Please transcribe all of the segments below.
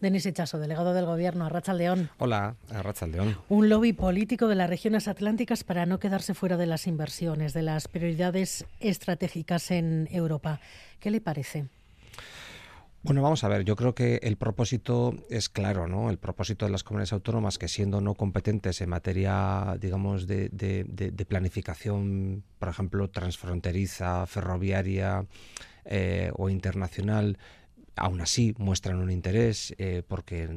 Denis Echazo, delegado del Gobierno, a León. Hola, a León. Un lobby político de las regiones atlánticas para no quedarse fuera de las inversiones, de las prioridades estratégicas en Europa. ¿Qué le parece? Bueno, vamos a ver, yo creo que el propósito es claro, ¿no? El propósito de las comunidades autónomas que siendo no competentes en materia, digamos, de, de planificación, por ejemplo, transfronteriza, ferroviaria eh, o internacional, aún así muestran un interés eh, porque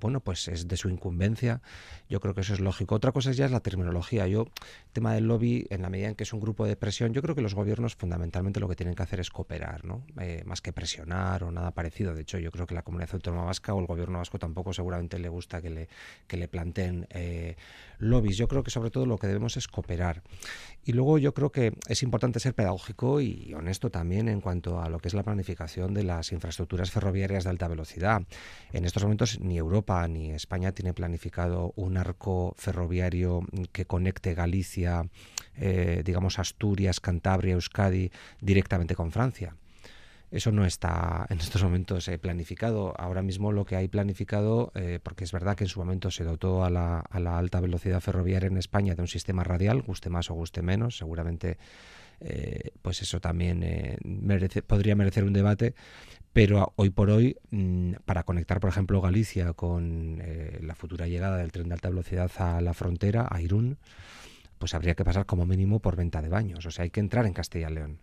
bueno pues es de su incumbencia. Yo creo que eso es lógico. Otra cosa ya es la terminología. Yo tema del lobby en la medida en que es un grupo de presión yo creo que los gobiernos fundamentalmente lo que tienen que hacer es cooperar no eh, más que presionar o nada parecido. De hecho yo creo que la comunidad autónoma vasca o el gobierno vasco tampoco seguramente le gusta que le que le planteen eh, lobbies. Yo creo que sobre todo lo que debemos es cooperar y luego yo creo que es importante ser pedagógico y honesto también en cuanto a lo que es la planificación de las infraestructuras ferroviarias de alta velocidad. En estos momentos ni Europa ni España tiene planificado un arco ferroviario que conecte Galicia, eh, digamos Asturias, Cantabria, Euskadi directamente con Francia. Eso no está en estos momentos eh, planificado. Ahora mismo lo que hay planificado, eh, porque es verdad que en su momento se dotó a la, a la, alta velocidad ferroviaria en España de un sistema radial, guste más o guste menos, seguramente eh, pues eso también podría merecer un debate, pero hoy por hoy, mm, para conectar, por ejemplo, Galicia con la futura llegada del tren de alta velocidad a la frontera, a Irún, pues habría que pasar como mínimo por venta de baños. O sea, hay que entrar en Castilla y León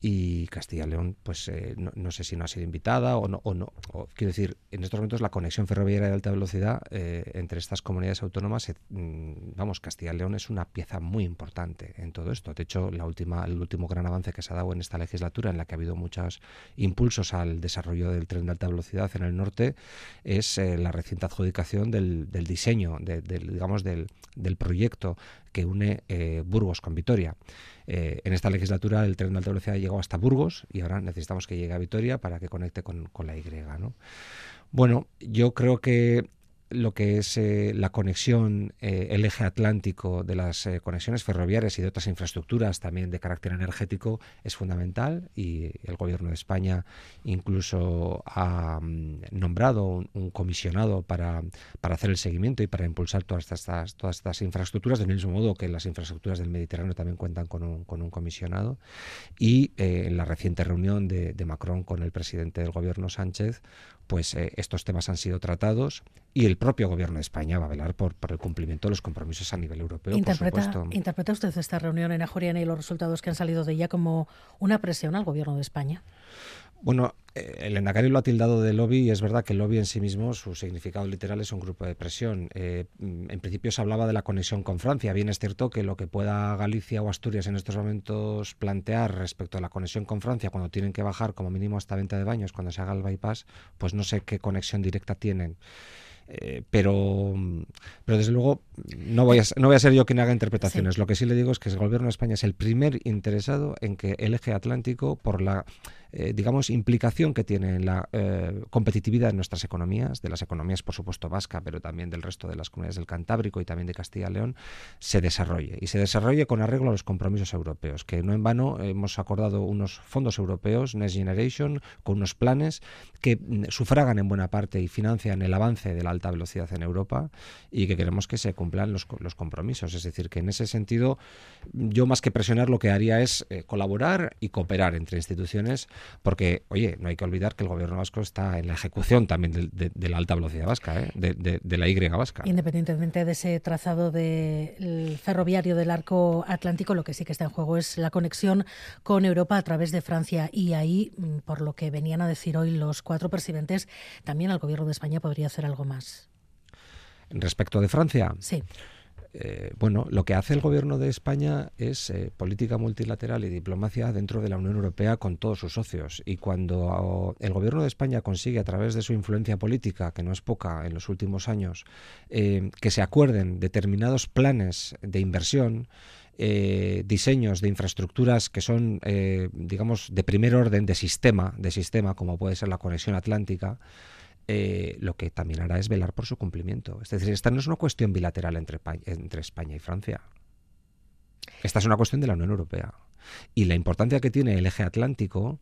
y Castilla León, pues eh, no, sé si no ha sido invitada o no. O no quiero decir, en estos momentos la conexión ferroviaria de alta velocidad eh, entre estas comunidades autónomas, mm, vamos, Castilla León es una pieza muy importante en todo esto. De hecho, la última, el último gran avance que se ha dado en esta legislatura, en la que ha habido muchos impulsos al desarrollo del tren de alta velocidad en el norte, es eh, la reciente adjudicación del, diseño, digamos, del, del proyecto que une Burgos con Vitoria. Eh, en esta legislatura el tren de alta velocidad llegó hasta Burgos y ahora necesitamos que llegue a Vitoria para que conecte con, con la Y. ¿no? Bueno, yo creo que lo que es eh, la conexión, eh, el eje atlántico de las eh, conexiones ferroviarias y de otras infraestructuras también de carácter energético es fundamental y el gobierno de España incluso ha mm, nombrado un, comisionado para, para, hacer el seguimiento y para impulsar todas estas, todas estas infraestructuras, del mismo modo que las infraestructuras del Mediterráneo también cuentan con un, con un comisionado. Y en la reciente reunión de, Macron con el presidente del gobierno Sánchez, pues estos temas han sido tratados y el propio gobierno de España va a velar por, por el cumplimiento de los compromisos a nivel europeo. ¿Interpreta, ¿Interpreta usted esta reunión en Ajuriana y los resultados que han salido de ella como una presión al gobierno de España? Bueno, eh, el Endacari lo ha tildado de lobby y es verdad que el lobby en sí mismo, su significado literal es un grupo de presión. Eh, en principio se hablaba de la conexión con Francia. Bien es cierto que lo que pueda Galicia o Asturias en estos momentos plantear respecto a la conexión con Francia cuando tienen que bajar como mínimo hasta venta de baños cuando se haga el bypass, pues no sé qué conexión directa tienen. Eh, pero, pero desde luego no voy, a, no voy a ser yo quien haga interpretaciones. Lo que sí le digo es que el gobierno de España es el primer interesado en que el eje atlántico, por la eh, digamos, implicación que tiene en la eh, competitividad de nuestras economías, de las economías, por supuesto, vasca, pero también del resto de las comunidades del Cantábrico y también de Castilla y León, se desarrolle. Y se desarrolle con arreglo a los compromisos europeos, que no en vano hemos acordado unos fondos europeos, Next Generation, con unos planes que mm, sufragan en buena parte y financian el avance de la alta velocidad en Europa y que queremos que se cumplan los, los compromisos. Es decir, que en ese sentido, yo más que presionar, lo que haría es eh, colaborar y cooperar entre instituciones porque, oye, no hay que olvidar que el gobierno vasco está en la ejecución también de, la alta velocidad vasca, ¿eh? de, la Y vasca. Independientemente de ese trazado del ferroviario del arco atlántico, lo que sí que está en juego es la conexión con Europa a través de Francia. Y ahí, mm, por lo que venían a decir hoy los cuatro presidentes, también el gobierno de España podría hacer algo más. Respecto de Francia. Sí. Eh, bueno, lo que hace el gobierno de España es eh, política multilateral y diplomacia dentro de la Unión Europea con todos sus socios. Y cuando el gobierno de España consigue, a través de su influencia política, que no es poca en los últimos años, eh, que se acuerden determinados planes de inversión, diseños de infraestructuras que son, digamos, de primer orden, de sistema, de sistema, como puede ser la conexión atlántica, eh, lo que también hará es velar por su cumplimiento. Es decir, esta no es una cuestión bilateral entre, entre España y Francia. Esta es una cuestión de la Unión Europea. Y la importancia que tiene el eje atlántico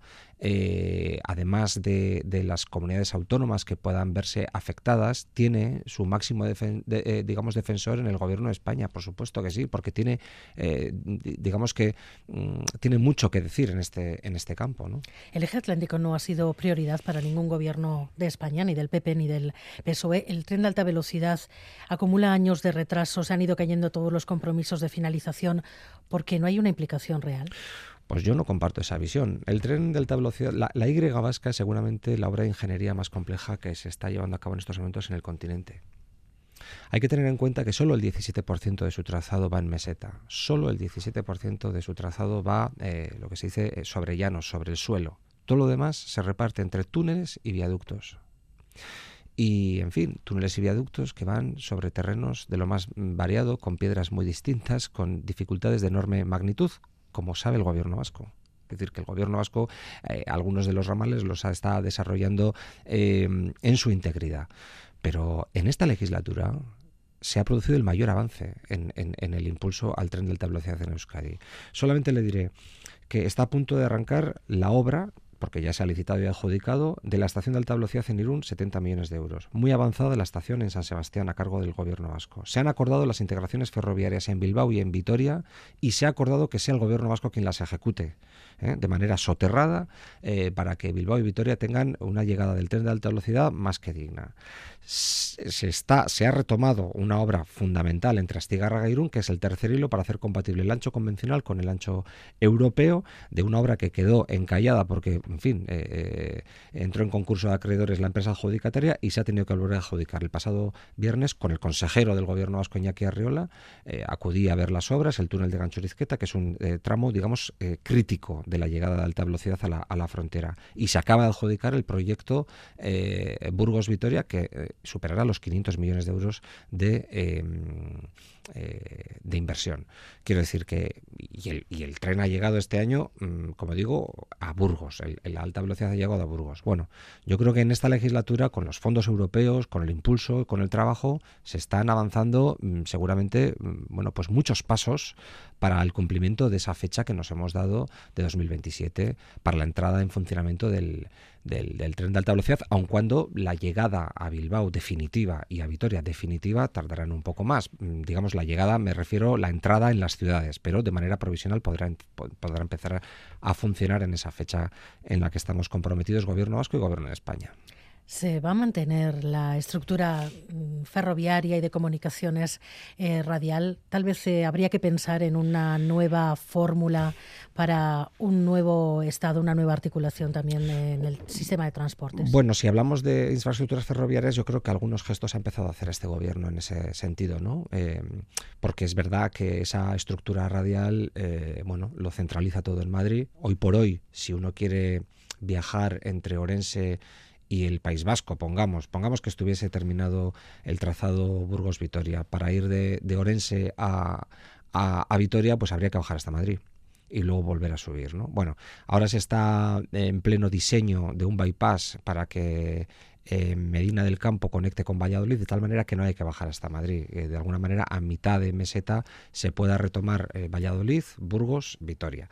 eh, además de, las comunidades autónomas que puedan verse afectadas, tiene su máximo eh, digamos defensor en el gobierno de España, por supuesto que sí, porque tiene eh, digamos que mm, tiene mucho que decir en este en este campo. ¿no? El eje atlántico no ha sido prioridad para ningún gobierno de España, ni del PP ni del PSOE. El tren de alta velocidad acumula años de retraso, se han ido cayendo todos los compromisos de finalización porque no hay una implicación real. Pues yo no comparto esa visión. El tren de alta velocidad, la, Y vasca es seguramente la obra de ingeniería más compleja que se está llevando a cabo en estos momentos en el continente. Hay que tener en cuenta que solo el 17% de su trazado va en meseta, solo el 17% de su trazado va, eh, lo que se dice, eh, sobre llanos, sobre el suelo. Todo lo demás se reparte entre túneles y viaductos. Y, en fin, túneles y viaductos que van sobre terrenos de lo más variado, con piedras muy distintas, con dificultades de enorme magnitud, como sabe el gobierno vasco. Es decir, que el gobierno vasco eh, algunos de los ramales los está desarrollando eh, en su integridad. Pero en esta legislatura se ha producido el mayor avance en, el impulso al tren de alta velocidad en Euskadi. Solamente le diré que está a punto de arrancar la obra porque ya se ha licitado y adjudicado, de la estación de alta velocidad en Irún, 70 millones de euros. Muy avanzada la estación en San Sebastián a cargo del gobierno vasco. Se han acordado las integraciones ferroviarias en Bilbao y en Vitoria y se ha acordado que sea el gobierno vasco quien las ejecute ¿eh? de manera soterrada eh, para que Bilbao y Vitoria tengan una llegada del tren de alta velocidad más que digna. Se, está, se ha retomado una obra fundamental entre Astigarraga y Irún, que es el tercer hilo para hacer compatible el ancho convencional con el ancho europeo, de una obra que quedó encallada porque, en fin, eh, entró en concurso de acreedores la empresa adjudicataria y se ha tenido que volver a adjudicar. El pasado viernes, con el consejero del gobierno vasco, Iñaki Arriola, acudí a ver las obras, el túnel de Ganchorizqueta, que es un tramo, digamos, crítico de la llegada de alta velocidad a la, frontera. Y se acaba de adjudicar el proyecto eh, Burgos-Vitoria, que eh, superará los 500 millones de euros de, em, eh, de inversión. Quiero decir que, y el, tren ha llegado este año, mm, como digo, a Burgos. la alta velocidad ha llegado a Burgos. Bueno, yo creo que en esta legislatura, con los fondos europeos, con el impulso, con el trabajo, se están avanzando mm, seguramente, mm, bueno, pues muchos pasos para el cumplimiento de esa fecha que nos hemos dado de 2027 para la entrada en funcionamiento del, del, tren de alta velocidad, aun cuando la llegada a Bilbao definitiva y a Vitoria definitiva tardarán un poco más. Mm, digamos, la llegada, me refiero la entrada en las ciudades, pero de manera provisional podrá empezar a funcionar en esa fecha en la que estamos comprometidos Gobierno Vasco y Gobierno de España. ¿Se va a mantener la estructura mm, ferroviaria y de comunicaciones eh, radial? Tal vez eh, habría que pensar en una nueva fórmula para un nuevo Estado, una nueva articulación también en el sistema de transportes. Bueno, si hablamos de infraestructuras ferroviarias, yo creo que algunos gestos ha empezado a hacer este gobierno en ese sentido, ¿no? Eh, porque es verdad que esa estructura radial, bueno, lo centraliza todo en Madrid. Hoy por hoy, si uno quiere viajar entre Orense y el País Vasco, pongamos, pongamos que estuviese terminado el trazado Burgos-Vitoria, para ir de, Orense a, a, Vitoria, pues habría que bajar hasta Madrid y luego volver a subir. ¿no? Bueno, ahora se está en pleno diseño de un bypass para que eh, Medina del Campo conecte con Valladolid de tal manera que no hay que bajar hasta Madrid. Eh, de alguna manera, a mitad de meseta se pueda retomar eh, Valladolid, Burgos, Vitoria.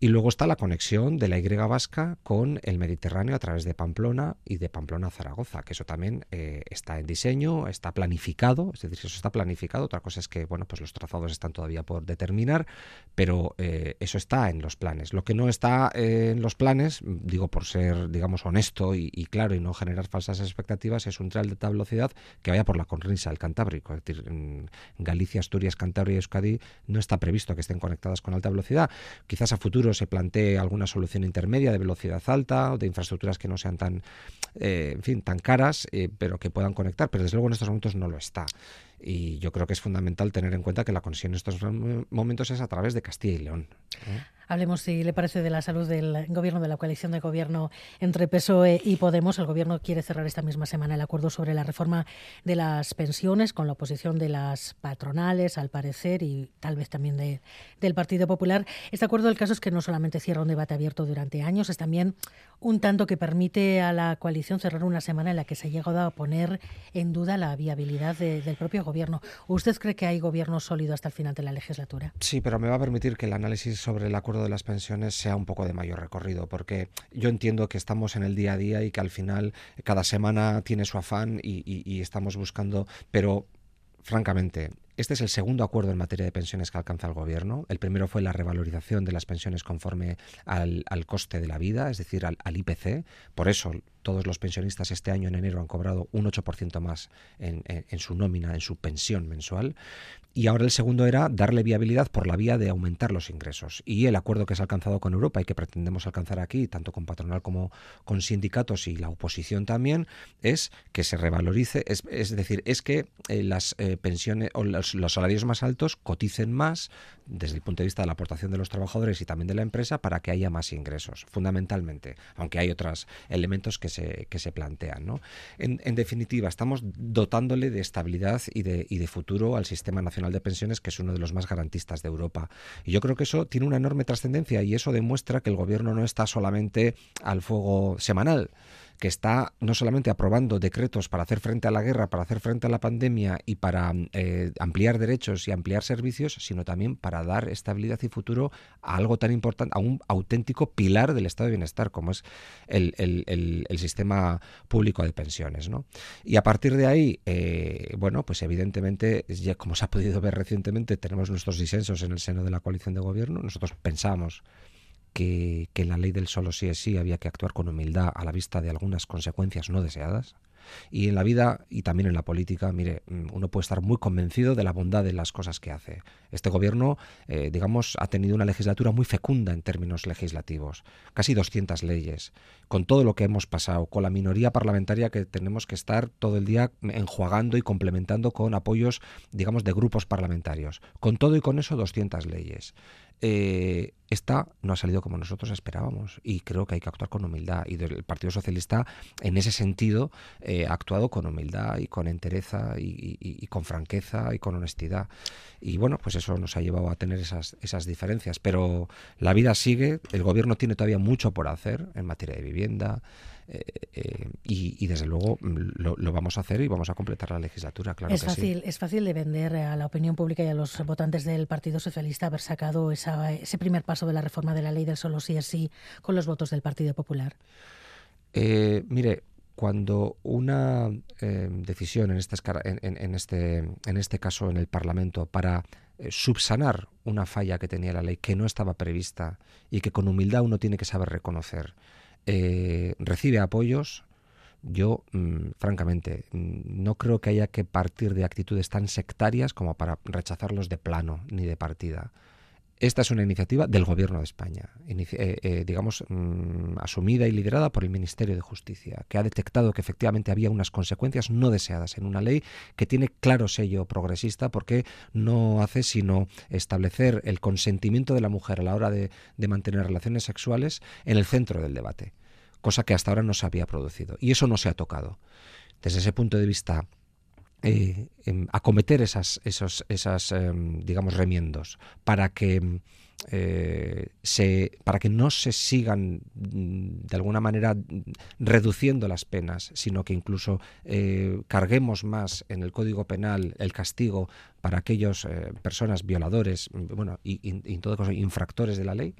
Y luego está la conexión de la Y vasca con el Mediterráneo a través de Pamplona y de Pamplona a Zaragoza, que eso también eh, está en diseño, está planificado, es decir, eso está planificado. Otra cosa es que bueno, pues los trazados están todavía por determinar, pero eh, eso está en los planes. Lo que no está eh, en los planes, digo por ser, digamos, honesto y, claro y no generar falsas expectativas, es un tren de alta velocidad que vaya por la cornisa del Cantábrico. Es decir, en Galicia, Asturias, Cantabria y Euskadi no está previsto que estén conectadas con alta velocidad. Quizás a futuro se plantee alguna solución intermedia de velocidad alta o de infraestructuras que no sean tan, eh, en fin, tan caras, eh, pero que puedan conectar. Pero desde luego en estos momentos no lo está. Y yo creo que es fundamental tener en cuenta que la conexión en estos momentos es a través de Castilla y León. Hablemos, si le parece, de la salud del gobierno, de la coalición de gobierno entre PSOE y Podemos. El gobierno quiere cerrar esta misma semana el acuerdo sobre la reforma de las pensiones con la oposición de las patronales, al parecer, y tal vez también de, del Partido Popular. Este acuerdo, el caso es que no solamente cierra un debate abierto durante años, es también un tanto que permite a la coalición cerrar una semana en la que se ha llegado a poner en duda la viabilidad del propio gobierno. ¿Usted cree que hay gobierno sólido hasta el final de la legislatura? Sí, pero me va a permitir que el análisis sobre el acuerdo de las pensiones sea un poco de mayor recorrido, porque yo entiendo que estamos en el día a día y que al final cada semana tiene su afán y estamos buscando, pero francamente, este es el segundo acuerdo en materia de pensiones que alcanza el Gobierno. El primero fue la revalorización de las pensiones conforme al, coste de la vida, es decir, al, IPC. Por eso todos los pensionistas este año en enero han cobrado un 8% más en, su nómina, en su pensión mensual. Y ahora el segundo era darle viabilidad por la vía de aumentar los ingresos. Y el acuerdo que se ha alcanzado con Europa y que pretendemos alcanzar aquí, tanto con patronal como con sindicatos y la oposición también, es que se revalorice, es, decir, es que eh, las eh, pensiones o los, salarios más altos coticen más desde el punto de vista de la aportación de los trabajadores y también de la empresa para que haya más ingresos, fundamentalmente, aunque hay otros elementos que se, que se plantean. ¿no? En, en, definitiva, estamos dotándole de estabilidad y de, y de futuro al Sistema Nacional de Pensiones, que es uno de los más garantistas de Europa. Y yo creo que eso tiene una enorme trascendencia y eso demuestra que el Gobierno no está solamente al fuego semanal, que está no solamente aprobando decretos para hacer frente a la guerra, para hacer frente a la pandemia y para eh, ampliar derechos y ampliar servicios, sino también para dar estabilidad y futuro a algo tan importante, a un auténtico pilar del estado de bienestar, como es el, sistema público de pensiones. ¿no? Y a partir de ahí, eh, bueno, pues evidentemente, como se ha podido ver recientemente, tenemos nuestros disensos en el seno de la coalición de gobierno. Nosotros pensamos que, que, la ley del solo sí es sí había que actuar con humildad a la vista de algunas consecuencias no deseadas. Y en la vida y también en la política, mire, mm, uno puede estar muy convencido de la bondad de las cosas que hace. Este gobierno, eh, digamos, ha tenido una legislatura muy fecunda en términos legislativos, casi 200 leyes, con todo lo que hemos pasado, con la minoría parlamentaria que tenemos que estar todo el día enjuagando y complementando con apoyos, digamos, de grupos parlamentarios. Con todo y con eso, 200 leyes eh, esta no ha salido como nosotros esperábamos. Y creo que hay que actuar con humildad. Y el Partido Socialista en ese sentido eh, ha actuado con humildad y con entereza y, con franqueza y con honestidad. Y bueno pues eso nos ha llevado a tener esas, esas diferencias. Pero la vida sigue el gobierno tiene todavía mucho por hacer en materia de vivienda eh, eh, y, desde luego mm, lo, vamos a hacer y vamos a completar la legislatura, claro. Es, fácil, es fácil de vender a la opinión pública y a los votantes del Partido Socialista haber sacado ese primer paso de la reforma de la ley del solo sí es sí con los votos del Partido Popular. Eh, mire, cuando una decisión en este, en, este, en este caso en el Parlamento para subsanar una falla que tenía la ley que no estaba prevista y que con humildad uno tiene que saber reconocer eh, recibe apoyos, yo, mm, francamente, mm, no creo que haya que partir de actitudes tan sectarias como para rechazarlos de plano ni de partida. Esta es una iniciativa del Gobierno de España, eh, eh, digamos, mm, asumida y liderada por el Ministerio de Justicia, que ha detectado que efectivamente había unas consecuencias no deseadas en una ley que tiene claro sello progresista porque no hace sino establecer el consentimiento de la mujer a la hora de, de mantener relaciones sexuales en el centro del debate, cosa que hasta ahora no se había producido. Y eso no se ha tocado. Desde ese punto de vista eh, em, acometer esas, esos, esas em, digamos, remiendos para que em, eh, se, para que no se sigan mm, de alguna manera reduciendo las penas, sino que incluso eh, carguemos más en el Código Penal el castigo para aquellas personas violadores, mm, bueno, y, y, todo caso infractores de la ley,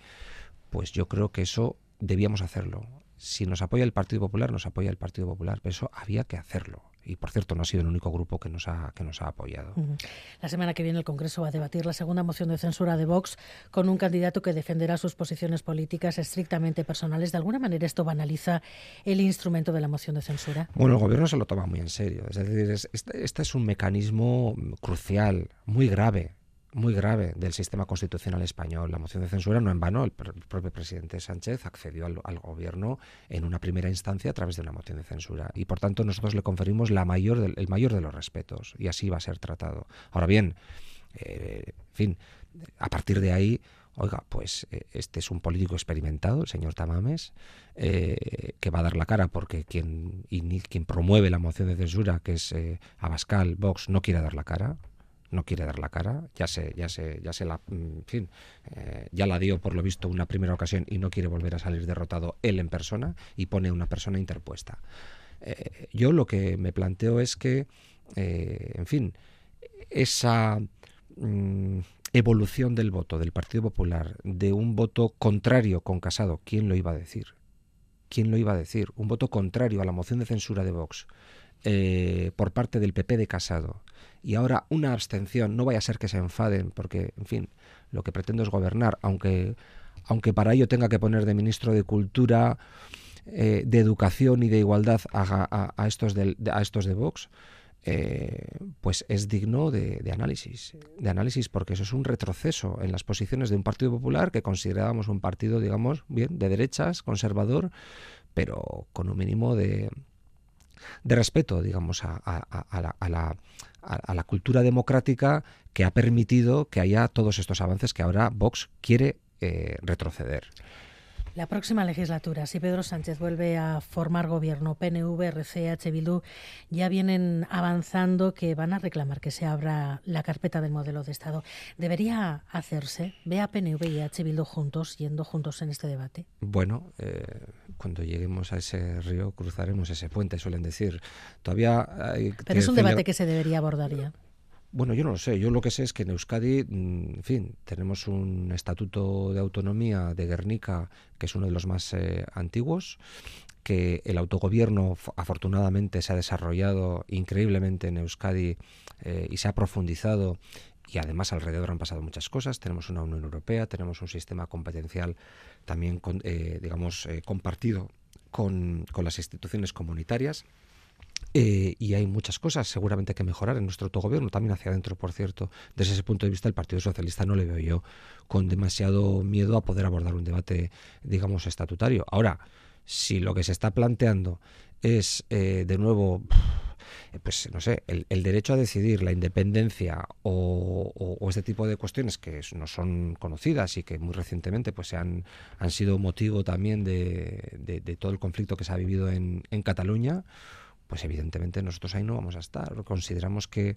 pues yo creo que eso debíamos hacerlo. Si nos apoya el Partido Popular, nos apoya el Partido Popular, pero eso había que hacerlo y por cierto no ha sido el único grupo que nos ha, que nos ha apoyado. La semana que viene el Congreso va a debatir la segunda moción de censura de Vox con un candidato que defenderá sus posiciones políticas estrictamente personales. ¿De alguna manera esto banaliza el instrumento de la moción de censura? Bueno, el gobierno se lo toma muy en serio. Es decir, este, este es un mecanismo crucial, muy grave muy grave del sistema constitucional español. La moción de censura no en vano, el, propio presidente Sánchez accedió al, gobierno en una primera instancia a través de una moción de censura y por tanto nosotros le conferimos la mayor el mayor de los respetos y así va a ser tratado. Ahora bien, eh, en fin, a partir de ahí oiga, pues eh, este es un político experimentado, el señor Tamames, eh, que va a dar la cara porque quien, quien promueve la moción de censura, que es Abascal, Vox, no quiere dar la cara no quiere dar la cara, ya se, ya se, ya se la, mm, en fin, eh, ya la dio por lo visto una primera ocasión y no quiere volver a salir derrotado él en persona y pone una persona interpuesta. Eh, yo lo que me planteo es que, eh, en fin, esa, mm, evolución del voto del Partido Popular, de un voto contrario con Casado, ¿quién lo iba a decir? ¿Quién lo iba a decir? Un voto contrario a la moción de censura de Vox por parte del PP de Casado y ahora una abstención, no vaya a ser que se enfaden, porque, en fin, lo que pretendo es gobernar, aunque, aunque para ello tenga que poner de ministro de Cultura, eh, de Educación y de Igualdad a, estos, de, a estos de Vox. Eh, pues es digno de, análisis, de análisis porque eso es un retroceso en las posiciones de un Partido Popular que considerábamos un partido, digamos, bien, de derechas, conservador, pero con un mínimo de, de respeto, digamos, a, la, a, la, cultura democrática que ha permitido que haya todos estos avances que ahora Vox quiere eh, retroceder. La próxima legislatura, si Pedro Sánchez vuelve a formar gobierno, PNV, RCH, Bildu, ya vienen avanzando que van a reclamar que se abra la carpeta del modelo de Estado. ¿Debería hacerse? ¿Ve a PNV y H Bildu juntos, yendo juntos en este debate? Bueno, eh, cuando lleguemos a ese río cruzaremos ese puente, suelen decir. Todavía hay Pero es un debate que se debería abordar ya. Bueno, yo no lo sé. Yo lo que sé es que en Euskadi, mm, en fin, tenemos un estatuto de autonomía de Guernica que es uno de los más eh, antiguos, que el autogobierno afortunadamente se ha desarrollado increíblemente en Euskadi eh, y se ha profundizado y además alrededor han pasado muchas cosas. Tenemos una Unión Europea, tenemos un sistema competencial también, eh, digamos, compartido con, con las instituciones comunitarias. Eh, y hay muchas cosas seguramente que mejorar en nuestro autogobierno, también hacia adentro, por cierto. Desde ese punto de vista, el Partido Socialista no le veo yo con demasiado miedo a poder abordar un debate, digamos, estatutario. Ahora, si lo que se está planteando es, eh, de nuevo, pues no sé, el, derecho a decidir, la independencia o, este tipo de cuestiones que no son conocidas y que muy recientemente pues se han, sido motivo también de, todo el conflicto que se ha vivido en Cataluña, pues evidentemente nosotros ahí no vamos a estar. Consideramos que,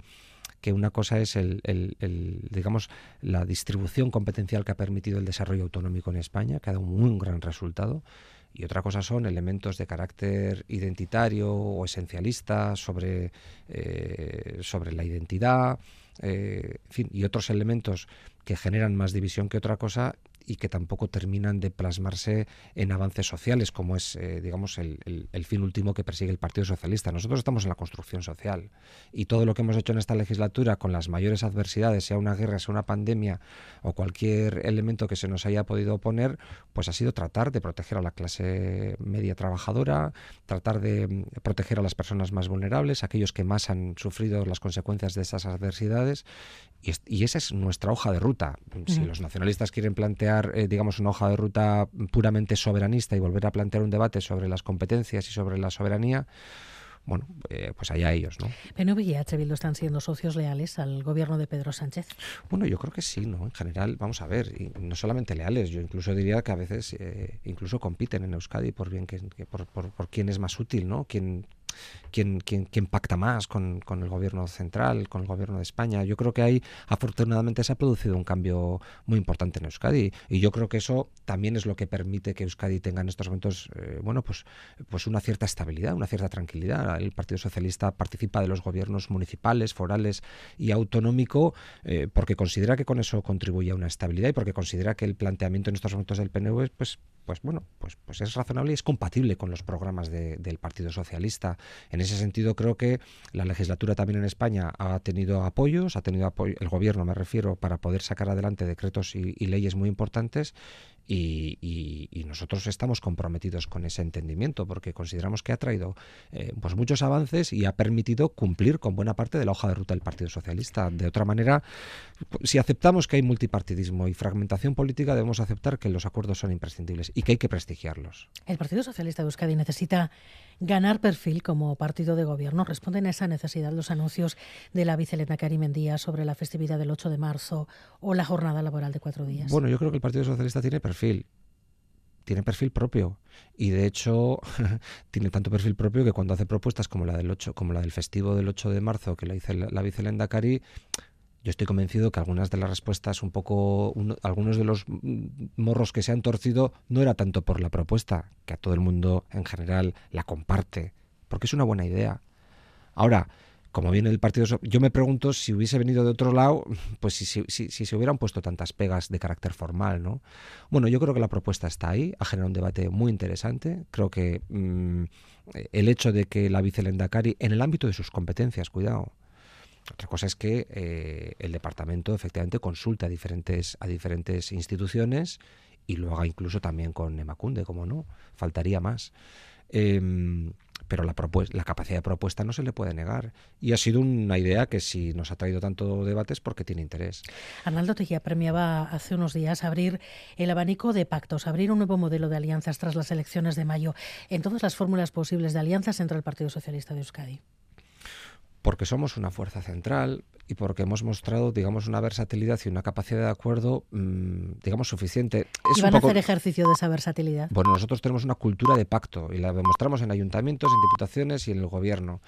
una cosa es el, digamos, la distribución competencial que ha permitido el desarrollo autonómico en España, que ha dado un muy gran resultado, y otra cosa son elementos de carácter identitario o esencialista sobre, eh, sobre la identidad, eh, en fin, y otros elementos que generan más división que otra cosa y que tampoco terminan de plasmarse en avances sociales, como es, eh, digamos, el, fin último que persigue el Partido Socialista. Nosotros estamos en la construcción social y todo lo que hemos hecho en esta legislatura con las mayores adversidades, sea una guerra, sea una pandemia o cualquier elemento que se nos haya podido oponer, pues ha sido tratar de proteger a la clase media trabajadora, tratar de mm, proteger a las personas más vulnerables, aquellos que más han sufrido las consecuencias de esas adversidades y, esa es nuestra hoja de ruta. Si los nacionalistas quieren plantear, eh, digamos, una hoja de ruta puramente soberanista y volver a plantear un debate sobre las competencias y sobre la soberanía, bueno, eh, pues allá ellos, ¿no? ¿PNV y. Bildu están siendo socios leales al gobierno de Pedro Sánchez? Bueno, yo creo que sí, ¿no? En general, vamos a ver, y no solamente leales, yo incluso diría que a veces eh, incluso compiten en Euskadi por bien que, por, por, por, quién es más útil, ¿no? Quién, quién, pacta más con, el gobierno central, con el gobierno de España. Yo creo que ahí, afortunadamente, se ha producido un cambio muy importante en Euskadi y yo creo que eso también es lo que permite que Euskadi tenga en estos momentos, eh, bueno, pues, pues una cierta estabilidad, una cierta tranquilidad. El Partido Socialista participa de los gobiernos municipales, forales y autonómico eh, porque considera que con eso contribuye a una estabilidad y porque considera que el planteamiento en estos momentos del PNV pues pues bueno, pues, pues es razonable y es compatible con los programas del Partido Socialista. En ese sentido, creo que la legislatura también en España ha tenido apoyos, ha tenido apoyo, el gobierno me refiero, para poder sacar adelante decretos y, leyes muy importantes y, nosotros estamos comprometidos con ese entendimiento porque consideramos que ha traído eh, pues muchos avances y ha permitido cumplir con buena parte de la hoja de ruta del Partido Socialista. De otra manera, si aceptamos que hay multipartidismo y fragmentación política, debemos aceptar que los acuerdos son imprescindibles y que hay que prestigiarlos. El Partido Socialista de Euskadi necesita ganar perfil como partido de gobierno. ¿Responden a esa necesidad los anuncios de la vicelenda Mendía sobre la festividad del 8 de marzo o la jornada laboral de cuatro días? Bueno, yo creo que el Partido Socialista tiene perfil tiene perfil propio y de hecho tiene tanto perfil propio que cuando hace propuestas como la del 8, como la del festivo del 8 de marzo que la dice la, la vicelenda Cari yo estoy convencido que algunas de las respuestas, un poco, algunos de los morros que se han torcido, no era tanto por la propuesta, que a todo el mundo en general la comparte, porque es una buena idea. Ahora, como viene el partido, yo me pregunto si hubiese venido de otro lado, pues si, si, si, se hubieran puesto tantas pegas de carácter formal, ¿no? Bueno, yo creo que la propuesta está ahí, ha generado un debate muy interesante. Creo que mm, el hecho de que la vicelendacari, en el ámbito de sus competencias, cuidado, otra cosa es que eh, el departamento efectivamente consulte a diferentes, a diferentes instituciones y lo haga incluso también con Emacunde, como no, faltaría más. Em, pero la, la capacidad de propuesta no se le puede negar. Y ha sido una idea que si nos ha traído tanto debate es porque tiene interés. Arnaldo Tejía premiaba hace unos días abrir el abanico de pactos, abrir un nuevo modelo de alianzas tras las elecciones de mayo en todas las fórmulas posibles de alianzas entre el Partido Socialista de Euskadi porque somos una fuerza central y porque hemos mostrado, digamos, una versatilidad y una capacidad de acuerdo, mmm, digamos, suficiente. Es ¿Y van a hacer ejercicio de esa versatilidad? Bueno, nosotros tenemos una cultura de pacto y la demostramos en ayuntamientos, en diputaciones y en el gobierno.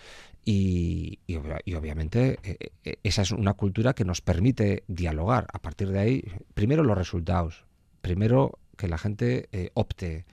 Y, y, y obviamente eh, eh, esa es una cultura que nos permite dialogar. A partir de ahí, primero los resultados, primero que la gente eh, opte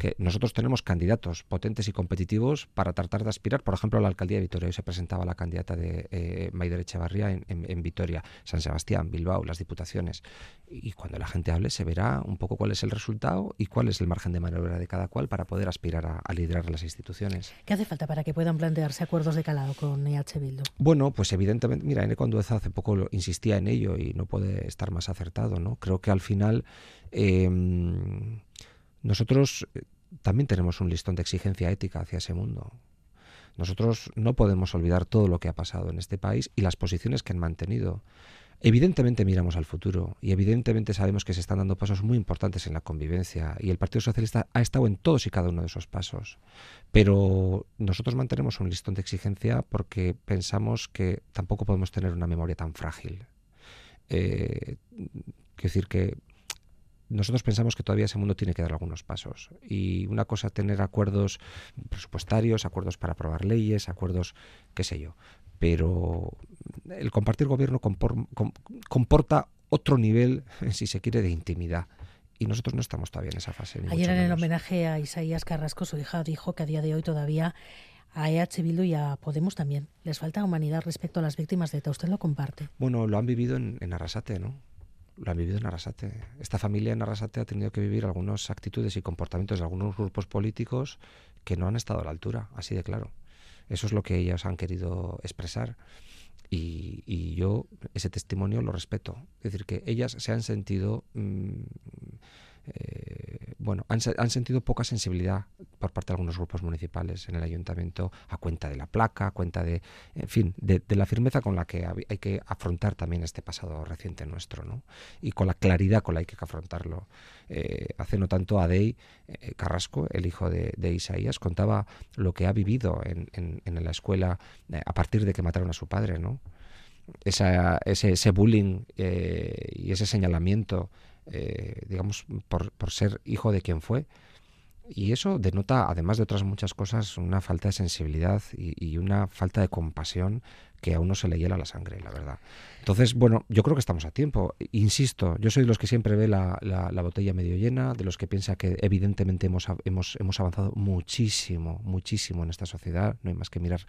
que nosotros tenemos candidatos potentes y competitivos para tratar de aspirar, por ejemplo, a la alcaldía de Vitoria. Hoy se presentaba la candidata de eh, Maider Echevarría en, en, Vitoria, San Sebastián, Bilbao, las diputaciones. Y cuando la gente hable se verá un poco cuál es el resultado y cuál es el margen de maniobra de cada cual para poder aspirar a, liderar las instituciones. ¿Qué hace falta para que puedan plantearse acuerdos de calado con EH Bildu? Bueno, pues evidentemente, mira, N. Condueza hace poco lo, insistía en ello y no puede estar más acertado, ¿no? Creo que al final... Eh, nosotros eh, también tenemos un listón de exigencia ética hacia ese mundo. Nosotros no podemos olvidar todo lo que ha pasado en este país y las posiciones que han mantenido. Evidentemente miramos al futuro y evidentemente sabemos que se están dando pasos muy importantes en la convivencia y el Partido Socialista ha estado en todos y cada uno de esos pasos. Pero nosotros mantenemos un listón de exigencia porque pensamos que tampoco podemos tener una memoria tan frágil. Eh, quiero decir que nosotros pensamos que todavía ese mundo tiene que dar algunos pasos. Y una cosa tener acuerdos presupuestarios, acuerdos para aprobar leyes, acuerdos, qué sé yo. Pero el compartir gobierno comporta otro nivel, si se quiere, de intimidad. Y nosotros no estamos todavía en esa fase. Ayer en el homenaje a Isaías Carrasco, su hija dijo que a día de hoy todavía a EH Bildu y a Podemos también les falta humanidad respecto a las víctimas de ETA. ¿Usted lo comparte? Bueno, lo han vivido en, en Arrasate, ¿no? Lo han vivido en Arrasate. Esta familia en Arrasate ha tenido que vivir algunas actitudes y comportamientos de algunos grupos políticos que no han estado a la altura, así de claro. Eso es lo que ellas han querido expresar. Y, yo ese testimonio lo respeto. Es decir, que ellas se han sentido mm, eh, bueno, han, sentido poca sensibilidad por parte de algunos grupos municipales en el ayuntamiento a cuenta de la placa, a cuenta de, en fin, de, la firmeza con la que hay que afrontar también este pasado reciente nuestro, ¿no? Y con la claridad con la que hay que afrontarlo. Eh, hace no tanto Adey eh, Carrasco, el hijo de, Isaías, contaba lo que ha vivido en, la escuela a partir de que mataron a su padre, ¿no? ese bullying y ese señalamiento eh, digamos, por, por ser hijo de quien fue. Y eso denota, además de otras muchas cosas, una falta de sensibilidad y, una falta de compasión que a uno se le hiela la sangre, la verdad. Entonces, bueno, yo creo que estamos a tiempo. Insisto, yo soy de los que siempre ve la, la, botella medio llena, de los que piensa que evidentemente hemos, hemos, hemos avanzado muchísimo, muchísimo en esta sociedad. No hay más que mirar,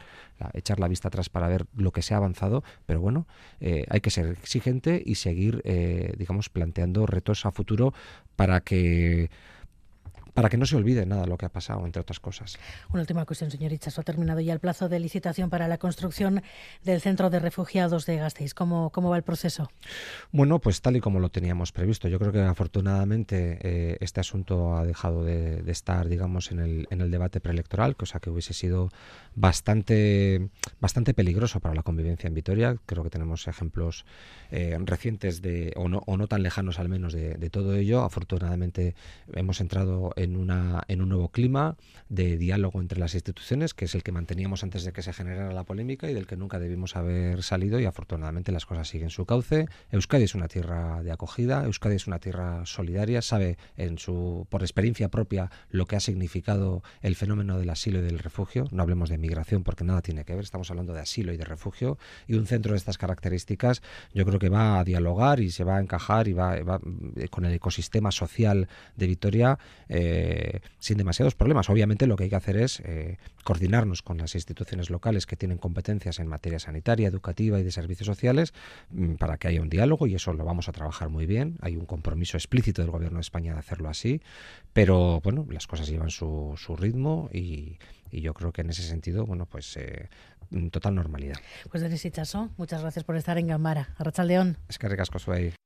echar la vista atrás para ver lo que se ha avanzado, pero bueno, eh, hay que ser exigente y seguir, eh, digamos, planteando retos a futuro para que para que no se olvide nada lo que ha pasado, entre otras cosas. Una última cuestión, señor. Ha terminado ya el plazo de licitación para la construcción del centro de refugiados de Gasteiz. ¿Cómo, cómo va el proceso? Bueno, pues tal y como lo teníamos previsto. Yo creo que afortunadamente eh, este asunto ha dejado de, estar, digamos, en el, en el debate preelectoral, cosa que hubiese sido bastante, bastante peligroso para la convivencia en Vitoria. Creo que tenemos ejemplos eh, recientes de, o no, o no tan lejanos al menos de, de todo ello. Afortunadamente hemos entrado en, una, en un nuevo clima de diálogo entre las instituciones, que es el que manteníamos antes de que se generara la polémica y del que nunca debimos haber salido y afortunadamente las cosas siguen su cauce. Euskadi es una tierra de acogida, Euskadi es una tierra solidaria, sabe en su, por experiencia propia lo que ha significado el fenómeno del asilo y del refugio. No hablemos de migración porque nada tiene que ver, estamos hablando de asilo y de refugio y un centro de estas características yo creo que va a dialogar y se va a encajar y va, va con el ecosistema social de Vitoria. Eh, eh, sin demasiados problemas. Obviamente lo que hay que hacer es eh, coordinarnos con las instituciones locales que tienen competencias en materia sanitaria, educativa y de servicios sociales mm, para que haya un diálogo y eso lo vamos a trabajar muy bien. Hay un compromiso explícito del Gobierno de España de hacerlo así, pero bueno, las cosas llevan su, su ritmo y, y, yo creo que en ese sentido, bueno, pues eh, total normalidad. Pues Denis Ichaso, muchas gracias por estar en Gambara. Arrachaldeón. Es que recasco soy.